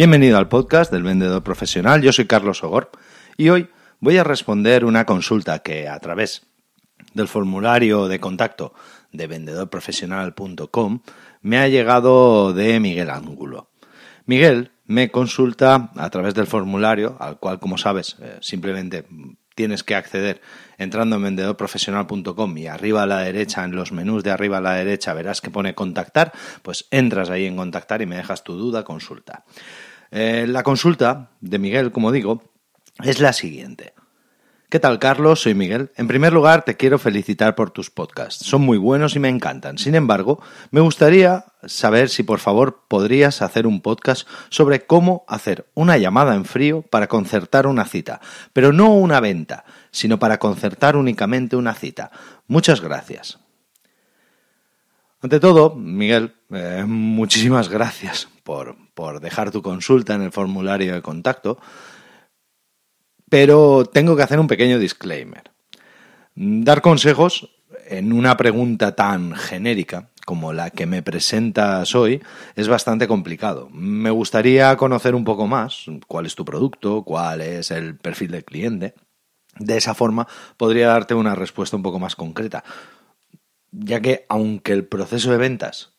Bienvenido al podcast del vendedor profesional, yo soy Carlos Ogor y hoy voy a responder una consulta que a través del formulario de contacto de vendedorprofesional.com me ha llegado de Miguel Ángulo. Miguel me consulta a través del formulario, al cual, como sabes, eh, simplemente tienes que acceder entrando en vendedorprofesional.com y arriba a la derecha, en los menús de arriba a la derecha, verás que pone contactar, pues entras ahí en contactar y me dejas tu duda, consulta. Eh, la consulta de Miguel, como digo, es la siguiente. ¿Qué tal, Carlos? Soy Miguel. En primer lugar, te quiero felicitar por tus podcasts. Son muy buenos y me encantan. Sin embargo, me gustaría saber si por favor podrías hacer un podcast sobre cómo hacer una llamada en frío para concertar una cita, pero no una venta, sino para concertar únicamente una cita. Muchas gracias. Ante todo, Miguel, eh, muchísimas gracias por, por dejar tu consulta en el formulario de contacto. Pero tengo que hacer un pequeño disclaimer. Dar consejos en una pregunta tan genérica como la que me presentas hoy es bastante complicado. Me gustaría conocer un poco más cuál es tu producto, cuál es el perfil del cliente. De esa forma podría darte una respuesta un poco más concreta, ya que aunque el proceso de ventas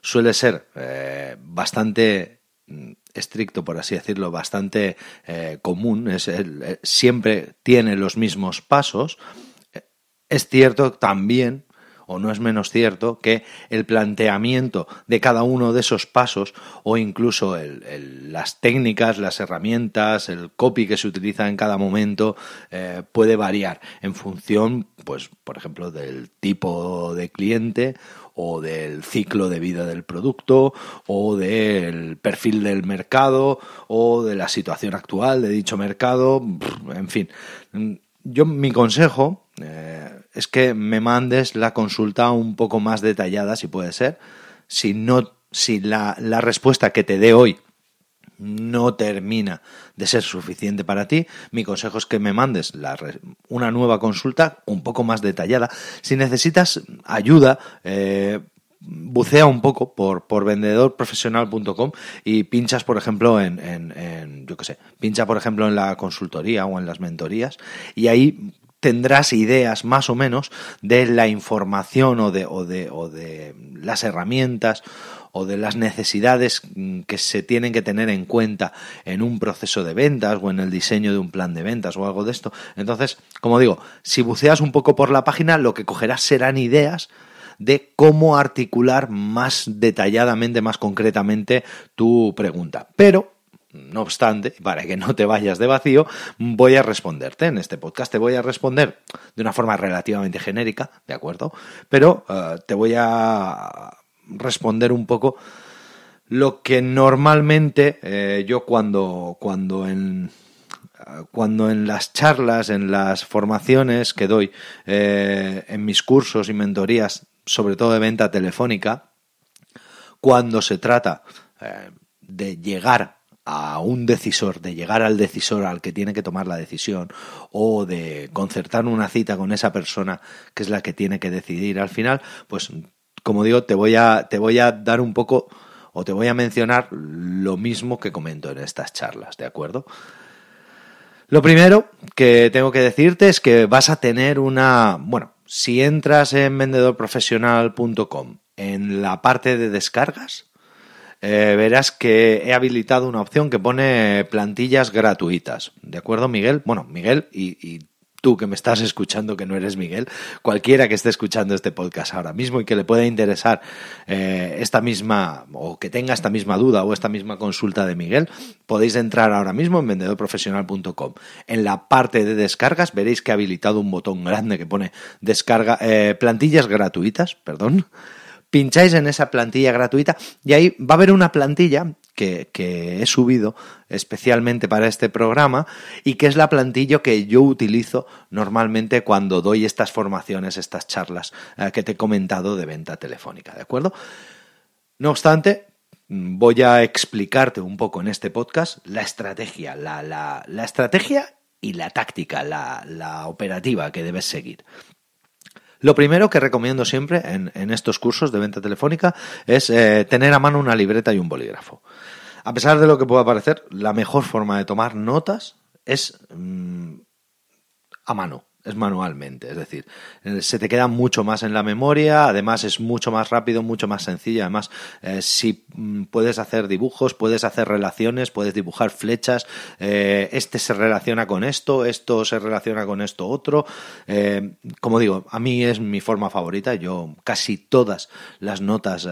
suele ser eh, bastante mm, estricto, por así decirlo, bastante eh, común, es eh, siempre tiene los mismos pasos, es cierto también, o no es menos cierto, que el planteamiento de cada uno de esos pasos, o incluso las técnicas, las herramientas, el copy que se utiliza en cada momento, eh, puede variar en función, pues, por ejemplo, del tipo de cliente o del ciclo de vida del producto o del perfil del mercado o de la situación actual de dicho mercado, en fin. Yo mi consejo eh, es que me mandes la consulta un poco más detallada, si puede ser. Si no, si la, la respuesta que te dé hoy no termina de ser suficiente para ti, mi consejo es que me mandes una nueva consulta un poco más detallada. Si necesitas ayuda, eh, bucea un poco por, por vendedorprofesional.com y pinchas, por ejemplo, en, en, yo qué sé, pincha, por ejemplo, en la consultoría o en las mentorías y ahí tendrás ideas más o menos de la información o de, las herramientas o de las necesidades mm, que se tienen que tener en cuenta en un proceso de ventas o en el diseño de un plan de ventas o algo de esto. Entonces, como digo, si buceas un poco por la página, lo que cogerás serán ideas de cómo articular más detalladamente, más concretamente tu pregunta. Pero no obstante, para que no te vayas de vacío, voy a responderte en este podcast. Te voy a responder de una forma relativamente genérica, ¿de acuerdo? Pero eh, te voy a responder un poco lo que normalmente eh, yo cuando, cuando en cuando en las charlas, en las formaciones que doy, eh, en mis cursos y mentorías, sobre todo de venta telefónica, cuando se trata de llegar a un decisor, de llegar al decisor al que tiene que tomar la decisión o de concertar una cita con esa persona que es la que tiene que decidir al final, pues como digo, te voy a, te voy a dar un poco o te voy a mencionar lo mismo que comento en estas charlas, ¿de acuerdo? Lo primero que tengo que decirte es que vas a tener una, bueno, si entras en vendedorprofesional.com en la parte de descargas, eh, verás que he habilitado una opción que pone plantillas gratuitas. ¿De acuerdo, Miguel? Bueno, Miguel y tú que me estás escuchando, que no eres Miguel, cualquiera que esté escuchando este podcast ahora mismo y que le pueda interesar eh, esta misma, o que tenga esta misma duda o esta misma consulta de Miguel, podéis entrar ahora mismo en vendedorprofesional.com. En la parte de descargas veréis que ha habilitado un botón grande que pone descarga, eh, plantillas gratuitas, perdón pincháis en esa plantilla gratuita y ahí va a haber una plantilla que, he subido especialmente para este programa y que es la plantilla que yo utilizo normalmente cuando doy estas formaciones, estas charlas eh, que te he comentado de venta telefónica, ¿de acuerdo? No obstante, voy a explicarte un poco en este podcast la estrategia, la, la, estrategia y la táctica, la, la operativa que debes seguir. Lo primero que recomiendo siempre en, estos cursos de venta telefónica es eh, tener a mano una libreta y un bolígrafo. A pesar de lo que pueda parecer, la mejor forma de tomar notas es mm, a mano es manualmente, es decir, eh, se te queda mucho más en la memoria, además es mucho más rápido, mucho más sencillo, además eh, si mm, puedes hacer dibujos, puedes hacer relaciones, puedes dibujar flechas, eh, este se relaciona con esto, esto se relaciona con esto otro, como digo, a mí es mi forma favorita, yo casi todas las notas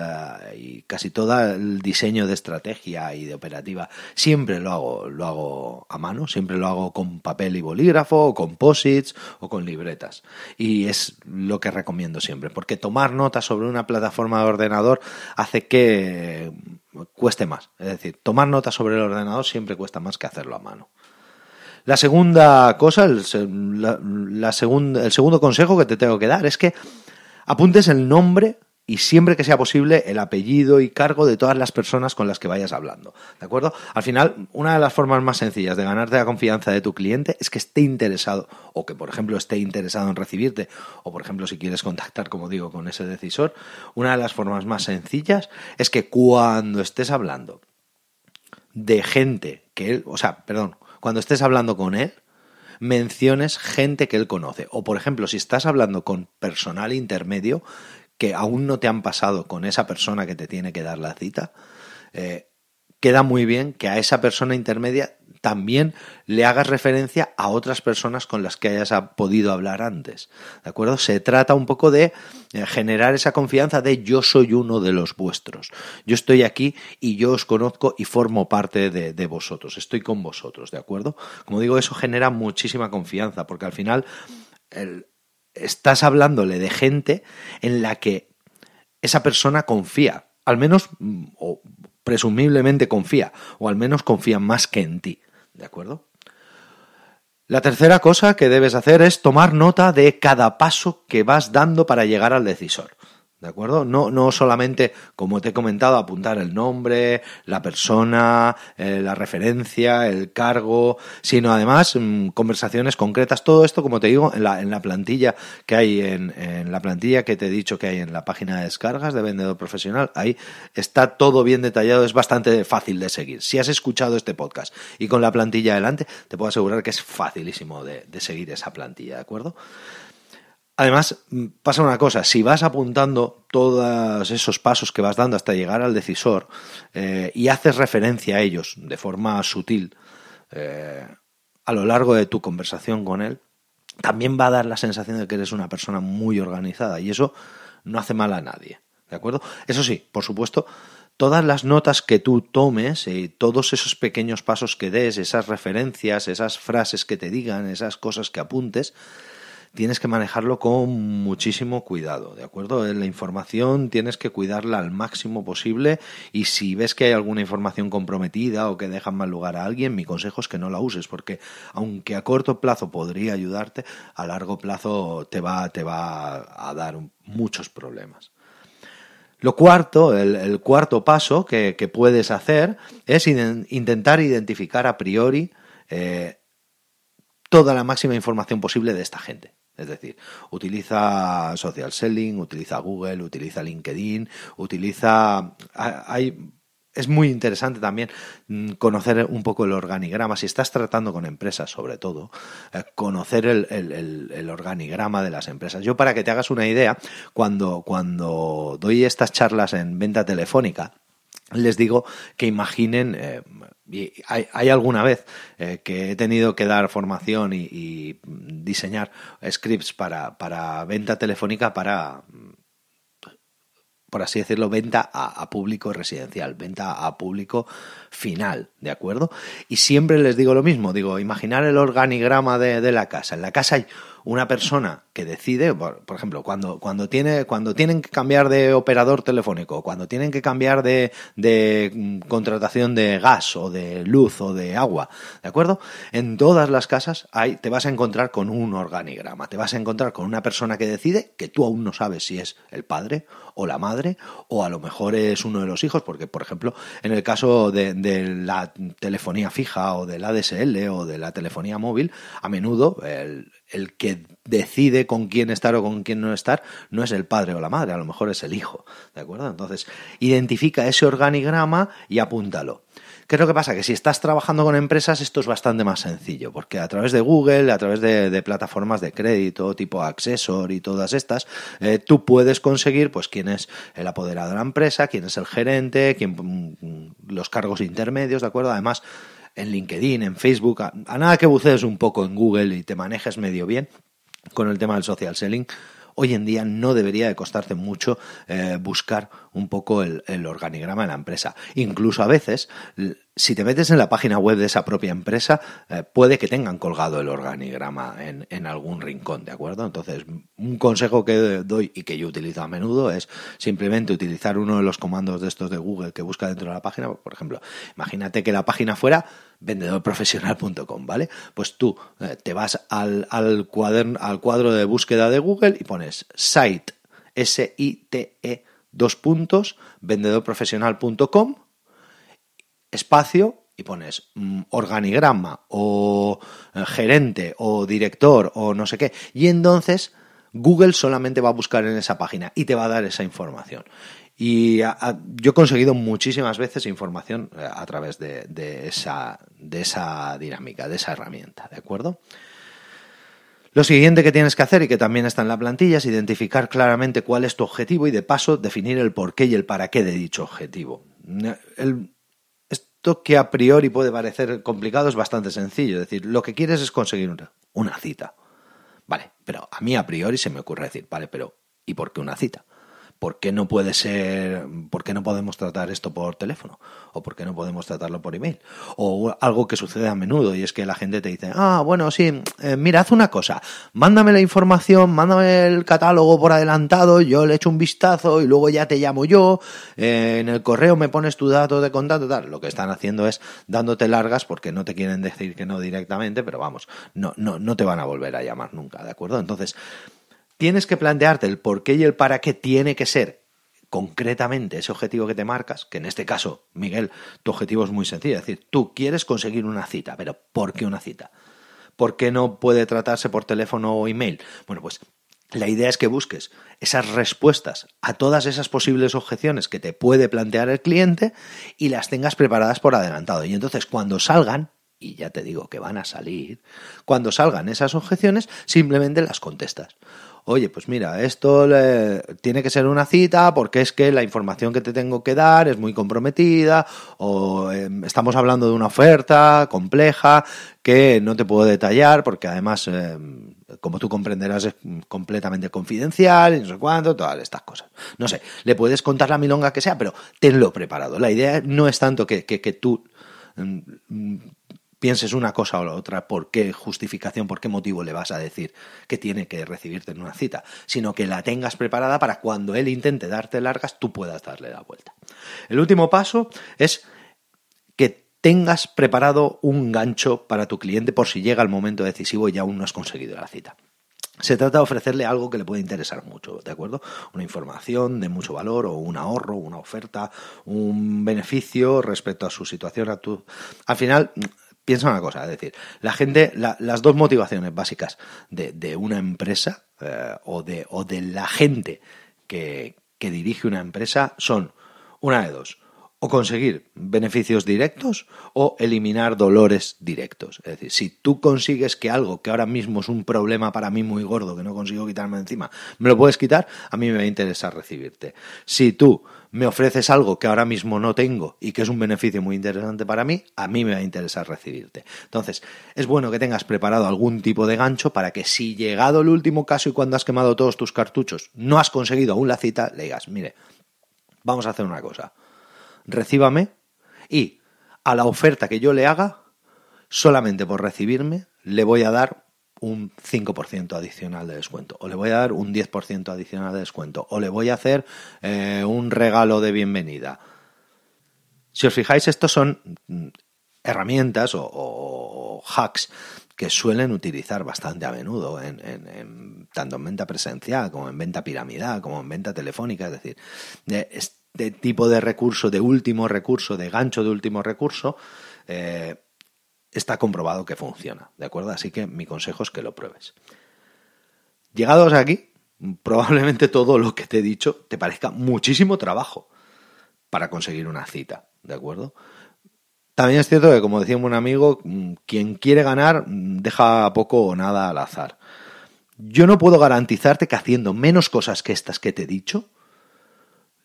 y casi todo el diseño de estrategia y de operativa siempre lo hago, lo hago a mano, siempre lo hago con papel y bolígrafo, o con posits, o con libretas. Y es lo que recomiendo siempre, porque tomar notas sobre una plataforma de ordenador hace que cueste más. Es decir, tomar notas sobre el ordenador siempre cuesta más que hacerlo a mano. La segunda cosa, el, la, el segundo consejo que te tengo que dar es que apuntes el nombre y siempre que sea posible el apellido y cargo de todas las personas con las que vayas hablando. ¿De acuerdo? Al final, una de las formas más sencillas de ganarte la confianza de tu cliente es que esté interesado o que, por ejemplo, esté interesado en recibirte o, por ejemplo, si quieres contactar, como digo, con ese decisor, una de las formas más sencillas es que cuando estés hablando de gente que él, o sea, perdón, cuando estés hablando con él, menciones gente que él conoce. O, por ejemplo, si estás hablando con personal intermedio, que aún no te han pasado con esa persona que te tiene que dar la cita, eh, queda muy bien que a esa persona intermedia también le hagas referencia a otras personas con las que hayas podido hablar antes. ¿De acuerdo? Se trata un poco de eh, generar esa confianza de yo soy uno de los vuestros. Yo estoy aquí y yo os conozco y formo parte de, de vosotros. Estoy con vosotros, ¿de acuerdo? Como digo, eso genera muchísima confianza porque al final el, estás hablándole de gente en la que esa persona confía, al menos, mm, o presumiblemente confía, o al menos confía más que en ti, ¿de acuerdo? La tercera cosa que debes hacer es tomar nota de cada paso que vas dando para llegar al decisor. ¿De acuerdo? No, no solamente, como te he comentado, apuntar el nombre, la persona, eh, la referencia, el cargo, sino además mm, conversaciones concretas. Todo esto, como te digo, en la, en la plantilla que hay, en, en, la plantilla que te he dicho que hay en la página de descargas de Vendedor Profesional, ahí está todo bien detallado, es bastante fácil de seguir. Si has escuchado este podcast y con la plantilla adelante, te puedo asegurar que es facilísimo de, de seguir esa plantilla, ¿de acuerdo? Además, mm, pasa una cosa, si vas apuntando todos esos pasos que vas dando hasta llegar al decisor eh, y haces referencia a ellos de forma sutil eh, a lo largo de tu conversación con él, también va a dar la sensación de que eres una persona muy organizada y eso no hace mal a nadie. ¿De acuerdo? Eso sí, por supuesto, todas las notas que tú tomes y todos esos pequeños pasos que des, esas referencias, esas frases que te digan, esas cosas que apuntes, tienes que manejarlo con muchísimo cuidado, ¿de acuerdo? La información tienes que cuidarla al máximo posible y si ves que hay alguna información comprometida o que deja mal lugar a alguien, mi consejo es que no la uses porque aunque a corto plazo podría ayudarte, a largo plazo te va, te va a dar muchos problemas. Lo cuarto, el, cuarto paso que, puedes hacer es intentar identificar a priori eh, toda la máxima información posible de esta gente. Es decir, utiliza social selling, utiliza Google, utiliza LinkedIn, utiliza... Hay, es muy interesante también mm, conocer un poco el organigrama, si estás tratando con empresas sobre todo, eh, conocer el, organigrama de las empresas. Yo para que te hagas una idea, cuando, cuando doy estas charlas en venta telefónica, les digo que imaginen, eh, hay, alguna vez eh, que he tenido que dar formación y, y diseñar scripts para, para, venta telefónica para, por así decirlo, venta a, a, público residencial, venta a público final, ¿de acuerdo? Y siempre les digo lo mismo, digo, imaginar el organigrama de, de la casa. En la casa hay una persona que decide, por, por, ejemplo, cuando, cuando, tiene, cuando tienen que cambiar de operador telefónico, cuando tienen que cambiar de, de contratación de gas o de luz o de agua, ¿de acuerdo? En todas las casas hay, te vas a encontrar con un organigrama, te vas a encontrar con una persona que decide que tú aún no sabes si es el padre o la madre o a lo mejor es uno de los hijos, porque, por ejemplo, en el caso de, de la telefonía fija o de la ADSL o de la telefonía móvil, a menudo el, el que decide con quién estar o con quién no estar no es el padre o la madre, a lo mejor es el hijo, ¿de acuerdo? Entonces, identifica ese organigrama y apúntalo. ¿Qué es lo que pasa? Que si estás trabajando con empresas esto es bastante más sencillo, porque a través de Google, a través de, plataformas de crédito tipo Accessor y todas estas, eh, tú puedes conseguir pues quién es el apoderado de la empresa, quién es el gerente, quién, los cargos intermedios, ¿de acuerdo? Además, en LinkedIn, en Facebook, a, nada que bucees un poco en Google y te manejes medio bien con el tema del social selling, hoy en día no debería de costarte mucho eh, buscar un poco el, organigrama de la empresa. Incluso a veces, si te metes en la página web de esa propia empresa, eh, puede que tengan colgado el organigrama en, algún rincón, ¿de acuerdo? Entonces, un consejo que doy y que yo utilizo a menudo es simplemente utilizar uno de los comandos de estos de Google que busca dentro de la página. Por ejemplo, imagínate que la página fuera vendedorprofesional.com, ¿vale? Pues tú eh, te vas al, al, al cuadro de búsqueda de Google y pones site, S-I-T-E, dos puntos, vendedorprofesional.com, espacio, y pones mm, organigrama o eh, gerente o director o no sé qué. Y entonces Google solamente va a buscar en esa página y te va a dar esa información. Y yo he conseguido muchísimas veces información a, eh, a través de, esa, de esa dinámica, de esa herramienta, ¿de acuerdo? Lo siguiente que tienes que hacer y que también está en la plantilla es identificar claramente cuál es tu objetivo y de paso definir el por qué y el para qué de dicho objetivo. Esto que a priori puede parecer complicado es bastante sencillo. Es decir, lo que quieres es conseguir una, una cita. Vale, pero a mí a priori se me ocurre decir, vale, pero ¿y por qué una cita? ¿Por qué no puede ser, por qué no podemos tratar esto por teléfono? ¿O por qué no podemos tratarlo por email? O algo que sucede a menudo y es que la gente te dice, ah, bueno, sí, eh, mira, haz una cosa, mándame la información, mándame el catálogo por adelantado, yo le echo un vistazo y luego ya te llamo yo, eh, en el correo me pones tu dato de contacto, tal. Lo que están haciendo es dándote largas porque no te quieren decir que no directamente, pero vamos, no, no, no te van a volver a llamar nunca, ¿de acuerdo? Entonces, tienes que plantearte el por qué y el para qué tiene que ser concretamente ese objetivo que te marcas, que en este caso, Miguel, tu objetivo es muy sencillo, es decir, tú quieres conseguir una cita, pero ¿por qué una cita? ¿Por qué no puede tratarse por teléfono o email? Bueno, pues la idea es que busques esas respuestas a todas esas posibles objeciones que te puede plantear el cliente y las tengas preparadas por adelantado. Y entonces cuando salgan, y ya te digo que van a salir, cuando salgan esas objeciones, simplemente las contestas oye, pues mira, esto le, tiene que ser una cita porque es que la información que te tengo que dar es muy comprometida o eh, estamos hablando de una oferta compleja que no te puedo detallar porque además, eh, como tú comprenderás, es completamente confidencial y no sé cuánto, todas estas cosas. No sé, le puedes contar la milonga que sea, pero tenlo preparado. La idea no es tanto que, que, que tú mm, pienses una cosa o la otra, por qué justificación, por qué motivo le vas a decir que tiene que recibirte en una cita, sino que la tengas preparada para cuando él intente darte largas, tú puedas darle la vuelta. El último paso es que tengas preparado un gancho para tu cliente por si llega el momento decisivo y aún no has conseguido la cita. Se trata de ofrecerle algo que le puede interesar mucho, ¿de acuerdo? Una información de mucho valor o un ahorro, una oferta, un beneficio respecto a su situación actual. Al final, piensa una cosa, es decir, la gente, la, las dos motivaciones básicas de, de una empresa eh, o, de, o de la gente que, que dirige una empresa son una de dos. O conseguir beneficios directos o eliminar dolores directos. Es decir, si tú consigues que algo que ahora mismo es un problema para mí muy gordo, que no consigo quitarme encima, me lo puedes quitar, a mí me va a interesar recibirte. Si tú me ofreces algo que ahora mismo no tengo y que es un beneficio muy interesante para mí, a mí me va a interesar recibirte. Entonces, es bueno que tengas preparado algún tipo de gancho para que si llegado el último caso y cuando has quemado todos tus cartuchos no has conseguido aún la cita, le digas, mire, vamos a hacer una cosa recíbame y a la oferta que yo le haga, solamente por recibirme, le voy a dar un 5% adicional de descuento, o le voy a dar un 10% adicional de descuento, o le voy a hacer eh, un regalo de bienvenida. Si os fijáis, estos son mm, herramientas o, hacks que suelen utilizar bastante a menudo, en, tanto en venta presencial como en venta piramidal, como en venta telefónica. Es decir, de tipo de recurso, de último recurso, de gancho de último recurso, eh, está comprobado que funciona, ¿de acuerdo? Así que mi consejo es que lo pruebes. Llegados aquí, probablemente todo lo que te he dicho te parezca muchísimo trabajo para conseguir una cita, ¿de acuerdo? También es cierto que, como decía un amigo, quien quiere ganar deja poco o nada al azar. Yo no puedo garantizarte que haciendo menos cosas que estas que te he dicho,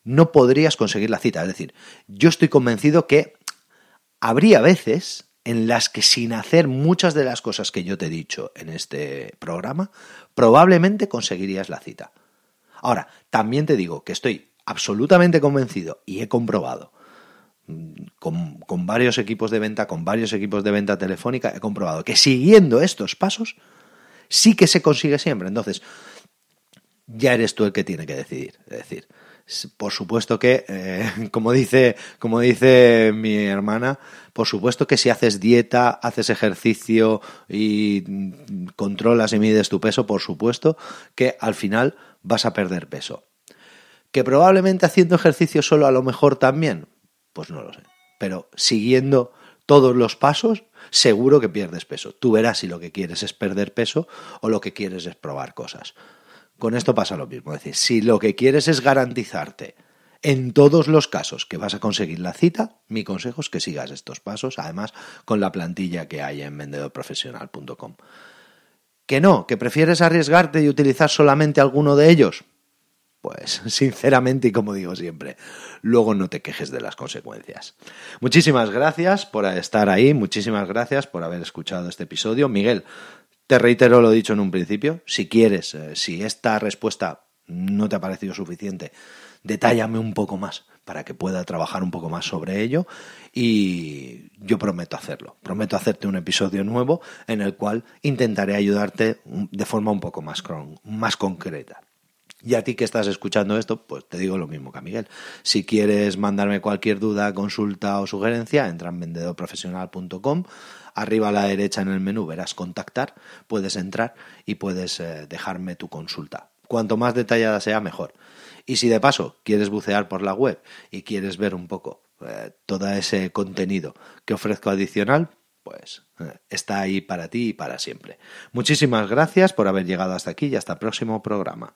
no podrías conseguir la cita. Es decir, yo estoy convencido que habría veces en las que sin hacer muchas de las cosas que yo te he dicho en este programa, probablemente conseguirías la cita. Ahora, también te digo que estoy absolutamente convencido y he comprobado mm, con, con, varios equipos de venta, con varios equipos de venta telefónica, he comprobado que siguiendo estos pasos sí que se consigue siempre. Entonces, ya eres tú el que tiene que decidir. Es decir, por supuesto que, eh, como, dice, como dice mi hermana, por supuesto que si haces dieta, haces ejercicio y controlas y mides tu peso, por supuesto que al final vas a perder peso. Que probablemente haciendo ejercicio solo a lo mejor también, pues no lo sé. Pero siguiendo todos los pasos, seguro que pierdes peso. Tú verás si lo que quieres es perder peso o lo que quieres es probar cosas. Con esto pasa lo mismo. Es decir, si lo que quieres es garantizarte en todos los casos que vas a conseguir la cita, mi consejo es que sigas estos pasos, además con la plantilla que hay en vendedorprofesional.com. Que no, que prefieres arriesgarte y utilizar solamente alguno de ellos. Pues sinceramente y como digo siempre, luego no te quejes de las consecuencias. Muchísimas gracias por estar ahí, muchísimas gracias por haber escuchado este episodio. Miguel, te reitero lo dicho en un principio, si quieres, eh, si esta respuesta no te ha parecido suficiente, detállame un poco más para que pueda trabajar un poco más sobre ello y yo prometo hacerlo. Prometo hacerte un episodio nuevo en el cual intentaré ayudarte de forma un poco más, más concreta. Y a ti que estás escuchando esto, pues te digo lo mismo que a Miguel. Si quieres mandarme cualquier duda, consulta o sugerencia, entra en vendedorprofesional.com Arriba a la derecha en el menú verás contactar, puedes entrar y puedes eh, dejarme tu consulta. Cuanto más detallada sea, mejor. Y si de paso quieres bucear por la web y quieres ver un poco eh, todo ese contenido que ofrezco adicional, pues eh, está ahí para ti y para siempre. Muchísimas gracias por haber llegado hasta aquí y hasta el próximo programa.